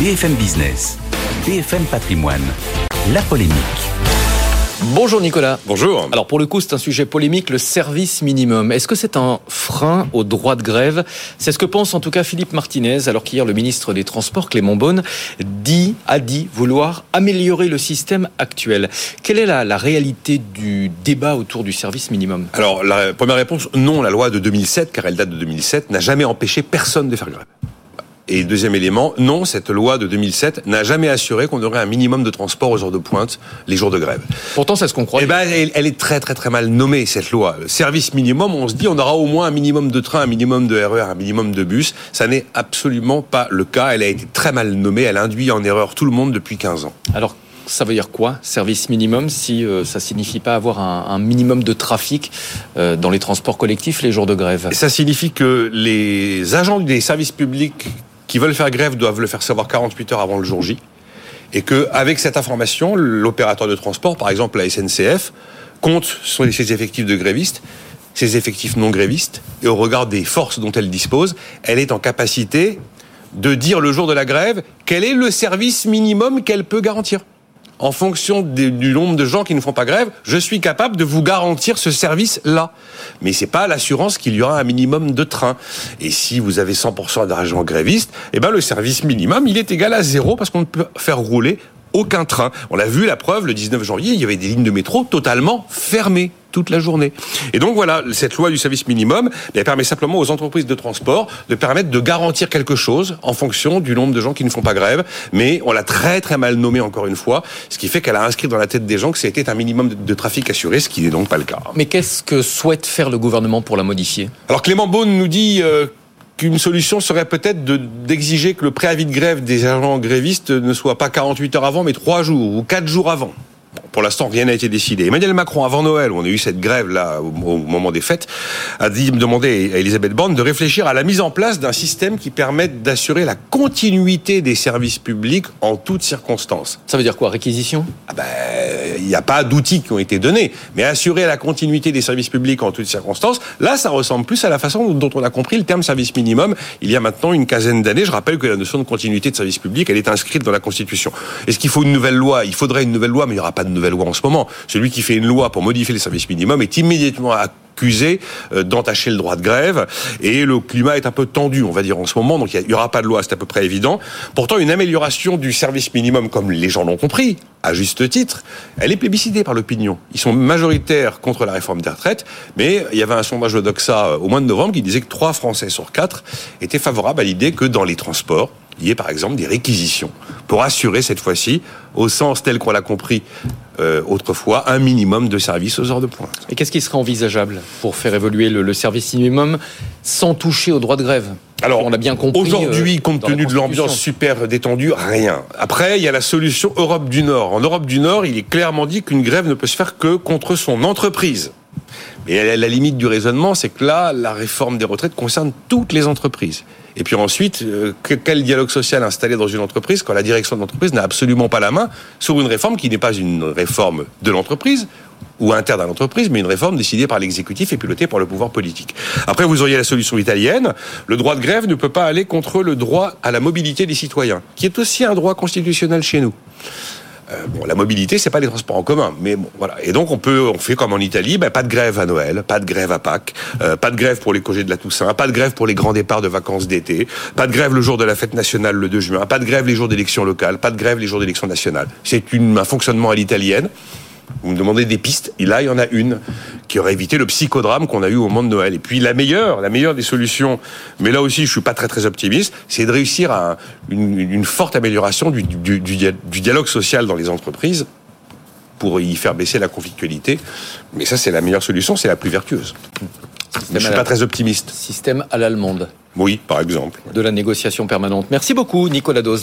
BFM Business, BFM Patrimoine, la polémique. Bonjour Nicolas. Bonjour. Alors pour le coup, c'est un sujet polémique, le service minimum. Est-ce que c'est un frein au droit de grève? C'est ce que pense en tout cas Philippe Martinez, alors qu'hier le ministre des Transports, Clément Beaune, dit, a dit vouloir améliorer le système actuel. Quelle est la, la réalité du débat autour du service minimum? Alors la première réponse, non, la loi de 2007, car elle date de 2007, n'a jamais empêché personne de faire grève. Et deuxième élément, non, cette loi de 2007 n'a jamais assuré qu'on aurait un minimum de transport aux heures de pointe les jours de grève. Pourtant, c'est ce qu'on croit. Eh ben, elle, elle est très très très mal nommée cette loi. Le service minimum, on se dit, on aura au moins un minimum de train, un minimum de RER, un minimum de bus. Ça n'est absolument pas le cas. Elle a été très mal nommée. Elle induit en erreur tout le monde depuis 15 ans. Alors, ça veut dire quoi, service minimum, si euh, ça signifie pas avoir un, un minimum de trafic euh, dans les transports collectifs les jours de grève? Ça signifie que les agents des services publics qui veulent faire grève doivent le faire savoir 48 heures avant le jour J. Et que avec cette information, l'opérateur de transport, par exemple la SNCF, compte sur ses effectifs de grévistes, ses effectifs non grévistes, et au regard des forces dont elle dispose, elle est en capacité de dire le jour de la grève quel est le service minimum qu'elle peut garantir en fonction du nombre de gens qui ne font pas grève, je suis capable de vous garantir ce service-là. Mais c'est pas l'assurance qu'il y aura un minimum de trains. Et si vous avez 100% d'argent gréviste, eh ben le service minimum, il est égal à zéro parce qu'on ne peut faire rouler aucun train. On l'a vu, la preuve, le 19 janvier, il y avait des lignes de métro totalement fermées toute la journée. Et donc voilà, cette loi du service minimum, elle permet simplement aux entreprises de transport de permettre de garantir quelque chose en fonction du nombre de gens qui ne font pas grève. Mais on l'a très très mal nommé encore une fois, ce qui fait qu'elle a inscrit dans la tête des gens que c'était un minimum de, trafic assuré, ce qui n'est donc pas le cas. Mais qu'est-ce que souhaite faire le gouvernement pour la modifier? Alors Clément Beaune nous dit euh, qu'une solution serait peut-être de- d'exiger que le préavis de grève des agents grévistes ne soit pas 48 heures avant, mais 3 jours ou 4 jours avant. Pour l'instant, rien n'a été décidé. Emmanuel Macron, avant Noël, où on a eu cette grève là au, au moment des fêtes, a dit demander à Elisabeth Borne de réfléchir à la mise en place d'un système qui permette d'assurer la continuité des services publics en toutes circonstances. Ça veut dire quoi Réquisition? Ah ben, il n'y a pas d'outils qui ont été donnés, mais assurer la continuité des services publics en toutes circonstances, là, ça ressemble plus à la façon dont on a compris le terme service minimum il y a maintenant une quinzaine d'années. Je rappelle que la notion de continuité de service public, elle est inscrite dans la Constitution. Est-ce qu'il faut une nouvelle loi? Il faudrait une nouvelle loi, mais il n'y aura pas de nouvelle loi en ce moment. Celui qui fait une loi pour modifier les services minimums est immédiatement accusé euh, d'entacher le droit de grève et le climat est un peu tendu, on va dire en ce moment, donc il n'y aura pas de loi, c'est à peu près évident. Pourtant, une amélioration du service minimum, comme les gens l'ont compris, à juste titre, elle est plébiscitée par l'opinion. Ils sont majoritaires contre la réforme des retraites, mais il y avait un sondage de Doxa euh, au mois de novembre qui disait que 3 Français sur 4 étaient favorables à l'idée que dans les transports, y ait par exemple des réquisitions pour assurer cette fois-ci, au sens tel qu'on l'a compris euh, autrefois, un minimum de services aux heures de pointe. Et qu'est-ce qui serait envisageable pour faire évoluer le, le service minimum sans toucher au droit de grève? Alors, on a bien compris. Aujourd'hui, euh, compte tenu de l'ambiance super détendue, rien. Après, il y a la solution Europe du Nord. En Europe du Nord, il est clairement dit qu'une grève ne peut se faire que contre son entreprise. Et la limite du raisonnement, c'est que là, la réforme des retraites concerne toutes les entreprises. Et puis ensuite, euh, que- quel dialogue social installé dans une entreprise quand la direction de l'entreprise n'a absolument pas la main sur une réforme qui n'est pas une réforme de l'entreprise ou interne à l'entreprise, mais une réforme décidée par l'exécutif et pilotée par le pouvoir politique. Après, vous auriez la solution italienne. Le droit de grève ne peut pas aller contre le droit à la mobilité des citoyens, qui est aussi un droit constitutionnel chez nous. Euh, bon, la mobilité, c'est pas les transports en commun, mais bon, voilà. Et donc, on peut, on fait comme en Italie, ben, pas de grève à Noël, pas de grève à Pâques, euh, pas de grève pour les congés de la Toussaint, pas de grève pour les grands départs de vacances d'été, pas de grève le jour de la fête nationale le 2 juin, pas de grève les jours d'élection locale, pas de grève les jours d'élection nationale. C'est un fonctionnement à l'italienne. Vous me demandez des pistes, et là, il y en a une qui aurait évité le psychodrame qu'on a eu au moment de Noël. Et puis, la meilleure, la meilleure des solutions, mais là aussi, je suis pas très très optimiste, c'est de réussir à une, une forte amélioration du, du- du dia- du dialogue social dans les entreprises pour y faire baisser la conflictualité. Mais ça, c'est la meilleure solution, c'est la plus vertueuse. Mais je suis pas très optimiste. Système à l'allemande Oui, par exemple. de la négociation permanente. Merci beaucoup, Nicolas Dose.